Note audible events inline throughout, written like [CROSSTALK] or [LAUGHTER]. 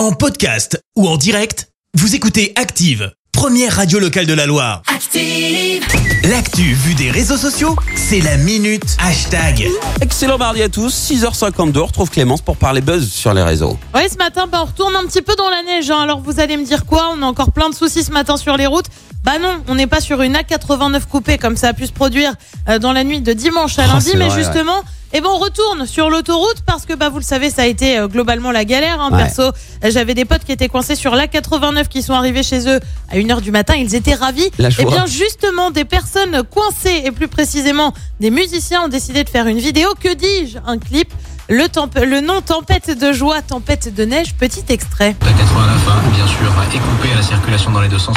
En podcast ou en direct, vous écoutez Active, première radio locale de la Loire. Active. L'actu vue des réseaux sociaux, c'est la minute hashtag. Excellent mardi à tous, 6h52, on retrouve Clémence pour parler buzz sur les réseaux. Oui, ce matin, bah, on retourne un petit peu dans la neige. hein. Alors vous allez me dire quoi? On a encore plein de soucis ce matin sur les routes. Bah non, on n'est pas sur une A89 coupée comme ça a pu se produire euh, dans la nuit de dimanche à Oh, lundi, mais vrai, justement, eh ben on retourne sur l'autoroute parce que bah vous le savez, ça a été euh, globalement la galère. Hein, Ouais. Perso, j'avais des potes qui étaient coincés sur l'A89 qui sont arrivés chez eux à 1h du matin. Ils étaient ravis. La Et joie. bien justement, des personnes coincées et plus précisément des musiciens ont décidé de faire une vidéo. Que dis-je? Un clip. Le, le nom Tempête de joie, Tempête de neige, petit extrait. La 89, hein, bien sûr, est coupée à la circulation dans les deux sens.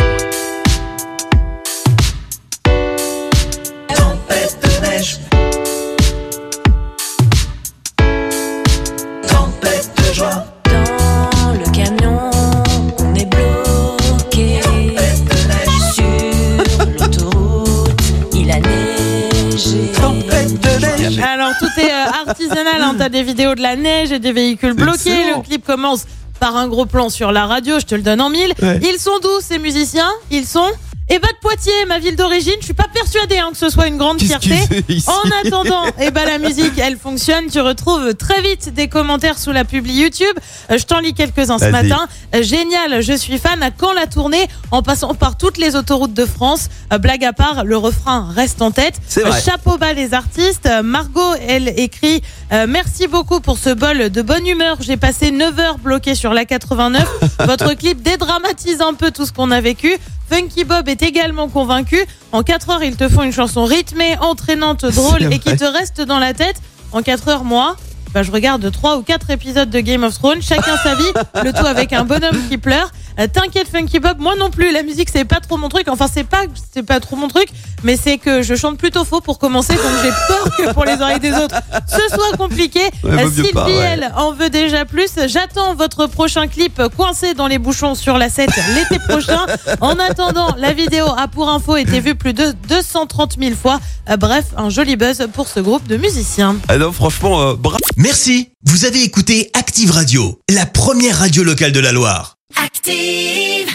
Alors tout est euh, artisanal, hein. t'as des vidéos de la neige et des véhicules bloqués. excellent. Le clip commence par un gros plan sur la radio, je te le donne en mille. Ouais. Ils sont d'où ces musiciens? Ils sont et bas de Poitiers, ma ville d'origine. Je suis pas persuadée hein, que ce soit une grande fierté. En attendant, [LAUGHS] eh ben la musique, elle fonctionne. Tu retrouves très vite des commentaires sous la publi YouTube. Euh, je t'en lis quelques-uns ce matin. Euh, génial, je suis fan. À quand la tournée En passant par toutes les autoroutes de France. Euh, blague à part, le refrain reste en tête. C'est vrai. Chapeau bas les artistes. Margot, elle écrit Merci beaucoup pour ce bol de bonne humeur. J'ai passé 9 heures bloqué sur la 89. [LAUGHS] Votre clip dédramatise un peu tout ce qu'on a vécu. Funky Bob est également convaincu. En 4 heures, ils te font une chanson rythmée, entraînante, drôle et qui te reste dans la tête. En 4 heures, moi, bah, je regarde 3 ou 4 épisodes de Game of Thrones, chacun sa vie, le tout avec un bonhomme qui pleure. Euh, T'inquiète Funky Bob, moi non plus, la musique c'est pas trop mon truc. Enfin c'est pas c'est pas trop mon truc, mais c'est que je chante plutôt faux pour commencer, donc j'ai peur que pour les oreilles des autres ce soit compliqué. Ouais, Euh, Sylvie pas, ouais. elle en veut déjà plus. J'attends votre prochain clip coincé dans les bouchons sur la 7 l'été prochain. En attendant, la vidéo a pour info été vue plus de 230 000 fois. Euh, bref, un joli buzz pour ce groupe de musiciens. Ah non, franchement, euh, bravo. Merci, vous avez écouté Active Radio, la première radio locale de la Loire. Active.